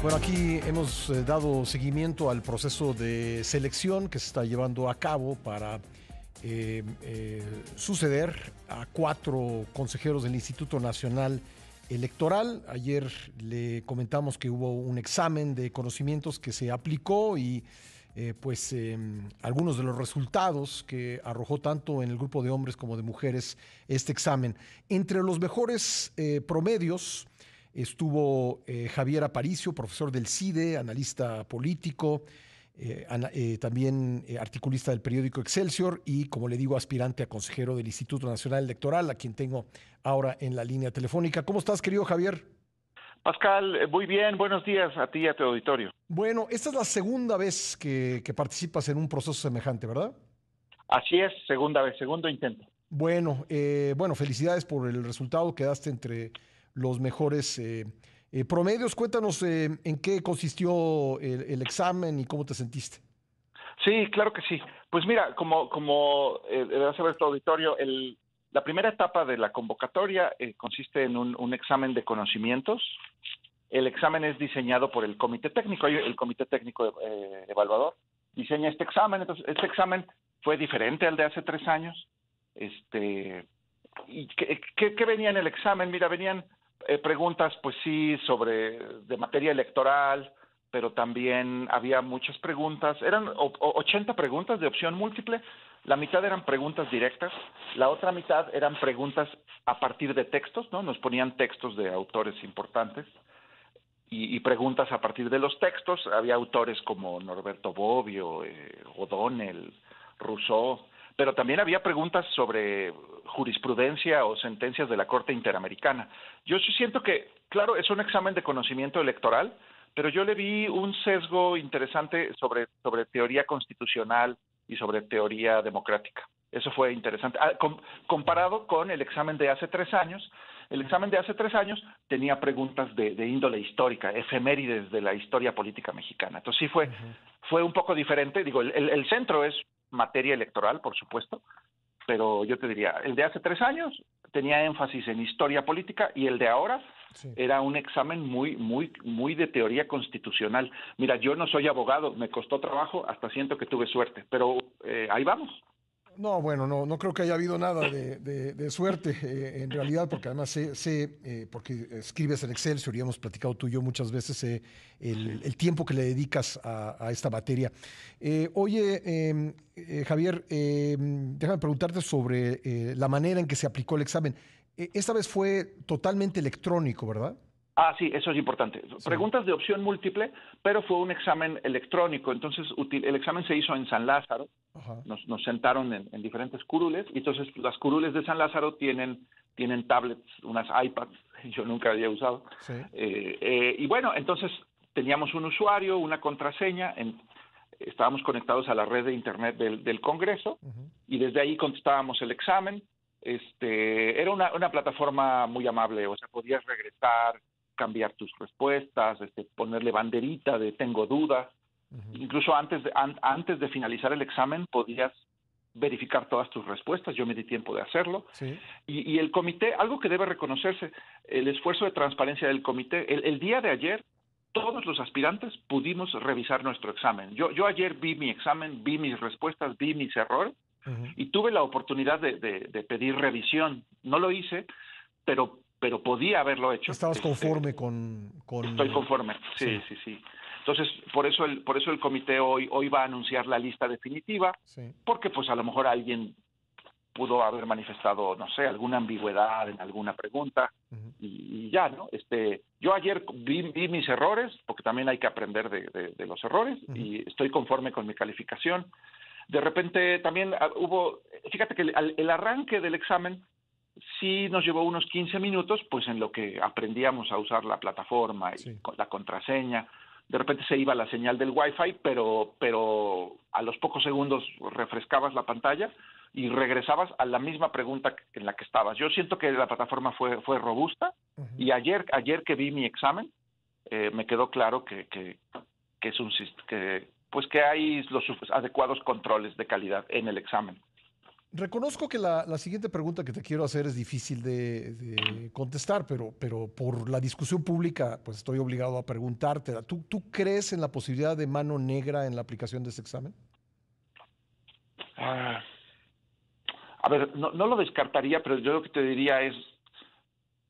Bueno, aquí hemos eh, dado seguimiento al proceso de selección que se está llevando a cabo para eh, eh, suceder a cuatro consejeros del Instituto Nacional Electoral. Ayer le comentamos que hubo un examen de conocimientos que se aplicó y pues algunos de los resultados que arrojó tanto en el grupo de hombres como de mujeres este examen. Entre los mejores promedios, Estuvo eh, Javier Aparicio, profesor del CIDE, analista político, eh, eh, también articulista del periódico Excelsior y, como le digo, aspirante a consejero del Instituto Nacional Electoral, a quien tengo ahora en la línea telefónica. ¿Cómo estás, querido Javier? Pascal, muy bien, buenos días a ti y a tu auditorio. Bueno, esta es la segunda vez que, que participas en un proceso semejante, ¿verdad? Así es, segunda vez, segundo intento. Bueno, bueno, felicidades por el resultado. Quedaste entre los mejores eh, eh, promedios. Cuéntanos eh, en qué consistió el, examen y cómo te sentiste. Sí, claro que sí. Pues mira, como, como debe saber tu auditorio, el, la primera etapa de la convocatoria consiste en un, examen de conocimientos. El examen es diseñado por el comité técnico, el comité técnico evaluador diseña este examen. Entonces, este examen fue diferente al de hace tres años. Este, ¿Y qué venía en el examen? Mira, venían eh, preguntas, pues sí, sobre de materia electoral, pero también había muchas preguntas, eran 80 preguntas de opción múltiple, la mitad eran preguntas directas, la otra mitad eran preguntas a partir de textos, ¿no? Nos ponían textos de autores importantes y, y preguntas a partir de los textos, había autores como Norberto Bobbio, eh, O'Donnell, Rousseau, pero también había preguntas sobre jurisprudencia o sentencias de la Corte Interamericana. Yo sí siento que, claro, es un examen de conocimiento electoral, pero yo le vi un sesgo interesante sobre, sobre teoría constitucional y sobre teoría democrática. Eso fue interesante. Ah, comparado con el examen de hace tres años, el examen de hace tres años tenía preguntas de, índole histórica, efemérides de la historia política mexicana. Entonces sí fue, fue un poco diferente. Digo, el centro es materia electoral, por supuesto, pero yo te diría, el de hace tres años tenía énfasis en historia política y el de ahora era un examen muy, muy, muy de teoría constitucional. Mira, yo no soy abogado, me costó trabajo, hasta siento que tuve suerte, pero eh, ahí vamos. No, bueno, no, no creo que haya habido nada de, suerte eh, en realidad, porque además sé, eh, porque escribes en Excelsior y hemos platicado tú y yo muchas veces eh, el, tiempo que le dedicas a, esta materia. oye, em, Javier, em, déjame preguntarte sobre la manera en que se aplicó el examen. esta vez fue totalmente electrónico, ¿verdad? Ah, sí, eso es importante. Preguntas de opción múltiple, pero fue un examen electrónico. Entonces, el examen se hizo en San Lázaro. Nos, sentaron en, diferentes curules. Y entonces, las curules de San Lázaro tienen, tienen tablets, unas iPads. Yo nunca había usado. Eh, eh, y bueno, entonces teníamos un usuario, una contraseña. estábamos conectados a la red de Internet del, Congreso. Y desde ahí contestábamos el examen. Este, era una, una plataforma muy amable. O sea, podías regresar cambiar tus respuestas, este, ponerle banderita de tengo dudas. Incluso antes de, antes de finalizar el examen podías verificar todas tus respuestas. Yo me di tiempo de hacerlo. Y, el comité, algo que debe reconocerse, el esfuerzo de transparencia del comité. El, día de ayer, todos los aspirantes pudimos revisar nuestro examen. Yo, yo ayer vi mi examen, vi mis respuestas, vi mis errores y tuve la oportunidad de, de pedir revisión. No lo hice, pero pero podía haberlo hecho. ¿Estabas este, conforme con, Estoy conforme, sí, sí, sí, Entonces, por eso el, por eso el comité hoy, hoy va a anunciar la lista definitiva, porque pues a lo mejor alguien pudo haber manifestado, no sé, alguna ambigüedad en alguna pregunta y, ya, ¿no? Este, yo ayer vi, mis errores, porque también hay que aprender de, los errores y estoy conforme con mi calificación. De repente también ah, hubo, fíjate que el arranque del examen sí nos llevó unos 15 minutos, pues en lo que aprendíamos a usar la plataforma y la contraseña. De repente se iba la señal del Wi-Fi, pero, pero a los pocos segundos refrescabas la pantalla y regresabas a la misma pregunta en la que estabas. Yo siento que la plataforma fue, fue robusta y ayer, ayer que vi mi examen, eh, me quedó claro que, que, que es un que pues que hay los adecuados controles de calidad en el examen. Reconozco que la, siguiente pregunta que te quiero hacer es difícil de, contestar, pero, pero por la discusión pública, pues estoy obligado a preguntarte. ¿Tú, ¿Tú crees en la posibilidad de mano negra en la aplicación de ese examen? Ah, a ver, no, lo descartaría, pero yo lo que te diría es,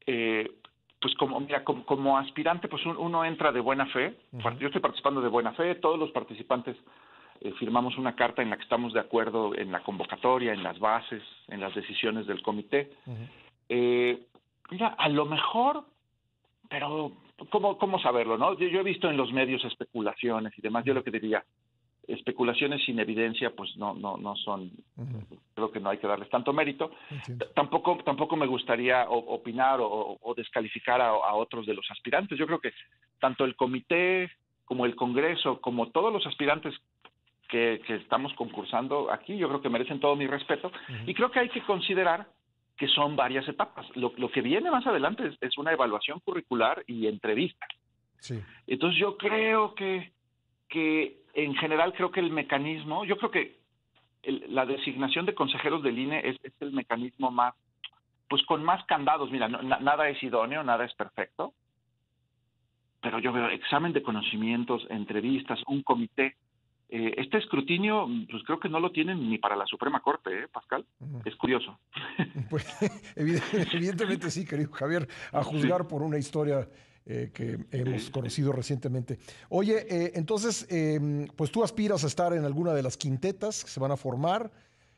eh, pues como mira, como, aspirante, pues uno entra de buena fe. Yo estoy participando de buena fe. Todos los participantes eh, firmamos una carta en la que estamos de acuerdo en la convocatoria, en las bases, en las decisiones del comité. eh, mira, a lo mejor, pero ¿cómo, cómo saberlo? no yo, he visto en los medios especulaciones y demás. Yo lo que diría, especulaciones sin evidencia pues no no no son creo que no hay que darles tanto mérito tampoco tampoco me gustaría opinar o, descalificar a, otros de los aspirantes yo creo que tanto el comité como el Congreso como todos los aspirantes que, estamos concursando aquí yo creo que merecen todo mi respeto y creo que hay que considerar que son varias etapas lo, que viene más adelante es, una evaluación curricular y entrevista entonces yo creo que que en general creo que el mecanismo, yo creo que la designación de consejeros del INE es, el mecanismo más, pues con más candados. Mira, nada es idóneo, nada es perfecto, pero yo veo examen de conocimientos, entrevistas, un comité. Eh, este escrutinio, pues creo que no lo tienen ni para la Suprema Corte, ¿eh, Pascal? Es curioso. Pues evidentemente sí, querido Javier, a juzgar por una historia eh, que hemos conocido recientemente. Oye, eh, entonces, em, pues tú aspiras a estar en alguna de las quintetas que se van a formar.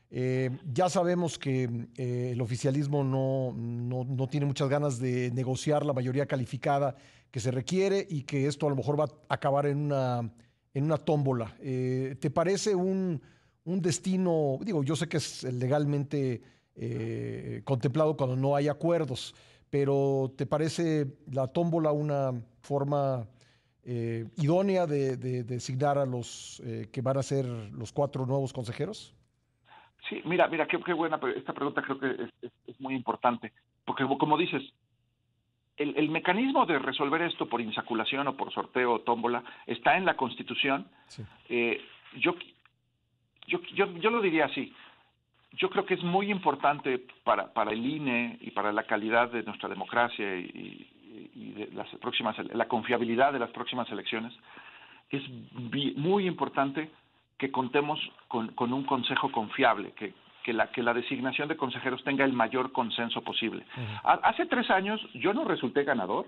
Eh, ya sabemos que el oficialismo no, no, tiene muchas ganas de negociar la mayoría calificada que se requiere y que esto a lo mejor va a acabar en una, en una tómbola. ¿Te parece un, un, destino, digo, yo sé que es legalmente contemplado cuando no hay acuerdos, pero ¿te parece la tómbola una forma eh, idónea de, designar a los eh, que van a ser los cuatro nuevos consejeros? Sí, mira, mira, qué, buena esta pregunta creo que es, muy importante, porque como dices, el, mecanismo de resolver esto por insaculación o por sorteo o tómbola está en la Constitución. Eh, yo, yo, yo, yo lo diría así, yo creo que es muy importante para, para el INE y para la calidad de nuestra democracia y, de las próximas, la confiabilidad de las próximas elecciones, es muy importante que contemos con, un consejo confiable, que, que, la, que la designación de consejeros tenga el mayor consenso posible. Hace tres años yo no resulté ganador,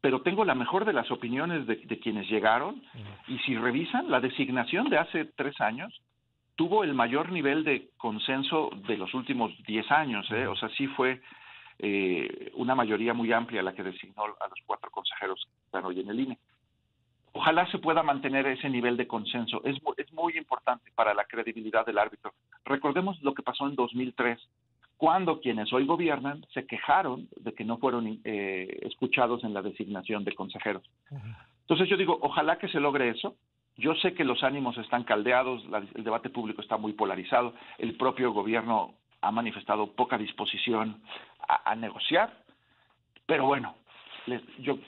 pero tengo la mejor de las opiniones de, de quienes llegaron, y si revisan la designación de hace tres años, tuvo el mayor nivel de consenso de los últimos 10 años, ¿eh? o sea, sí fue eh, una mayoría muy amplia la que designó a los cuatro consejeros que están hoy en el INE. Ojalá se pueda mantener ese nivel de consenso. Es, es muy importante para la credibilidad del árbitro. Recordemos lo que pasó en 2003, cuando quienes hoy gobiernan se quejaron de que no fueron eh, escuchados en la designación de consejeros. Entonces yo digo, ojalá que se logre eso, yo sé que los ánimos están caldeados, el debate público está muy polarizado, el propio gobierno ha manifestado poca disposición a, negociar, pero bueno, yo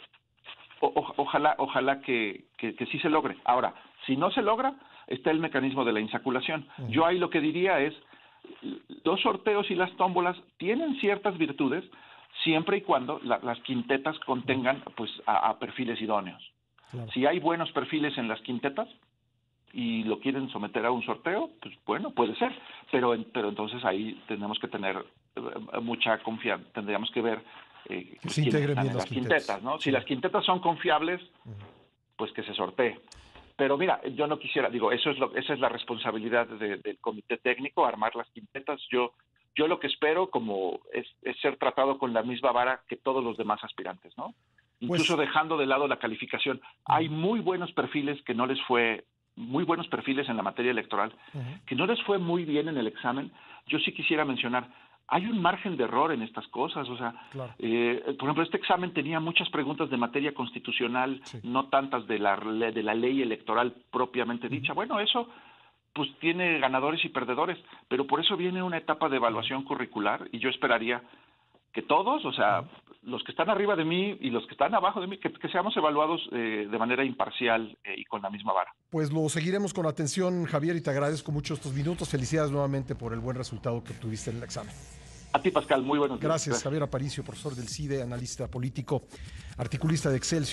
ojalá, ojalá que, sí se logre. Ahora, si no se logra, está el mecanismo de la insaculación. Yo ahí lo que diría es, los sorteos y las tómbolas tienen ciertas virtudes siempre y cuando las quintetas contengan pues a perfiles idóneos. Si hay buenos perfiles en las quintetas y lo quieren someter a un sorteo, pues bueno, puede ser, pero, pero entonces ahí tenemos que tener eh, mucha confianza, tendríamos que ver eh, que se integren bien las quintetas, ¿no? Si las quintetas son confiables, pues que se sortee. Pero mira, yo no quisiera, digo, eso es lo, esa es la responsabilidad del comité técnico, armar las quintetas. Yo, yo lo que espero como es, es, ser tratado con la misma vara que todos los demás aspirantes, ¿no? Pues incluso dejando de lado la calificación. Hay muy buenos perfiles que no les fue, muy buenos perfiles en la materia electoral, que no les fue muy bien en el examen. Yo sí quisiera mencionar, hay un margen de error en estas cosas. O sea, eh, por ejemplo, este examen tenía muchas preguntas de materia constitucional, no tantas de la, de la ley electoral propiamente dicha. Bueno, eso pues tiene ganadores y perdedores, pero por eso viene una etapa de evaluación curricular y yo esperaría que todos, o sea, los que están arriba de mí y los que están abajo de mí, que, seamos evaluados eh, de manera imparcial eh, y con la misma vara. Pues lo seguiremos con atención, Javier, y te agradezco mucho estos minutos. Felicidades nuevamente por el buen resultado que tuviste en el examen. A ti, Pascal, muy buenos días. Gracias, Javier Aparicio, profesor del CIDE, analista político, articulista de Excelsior.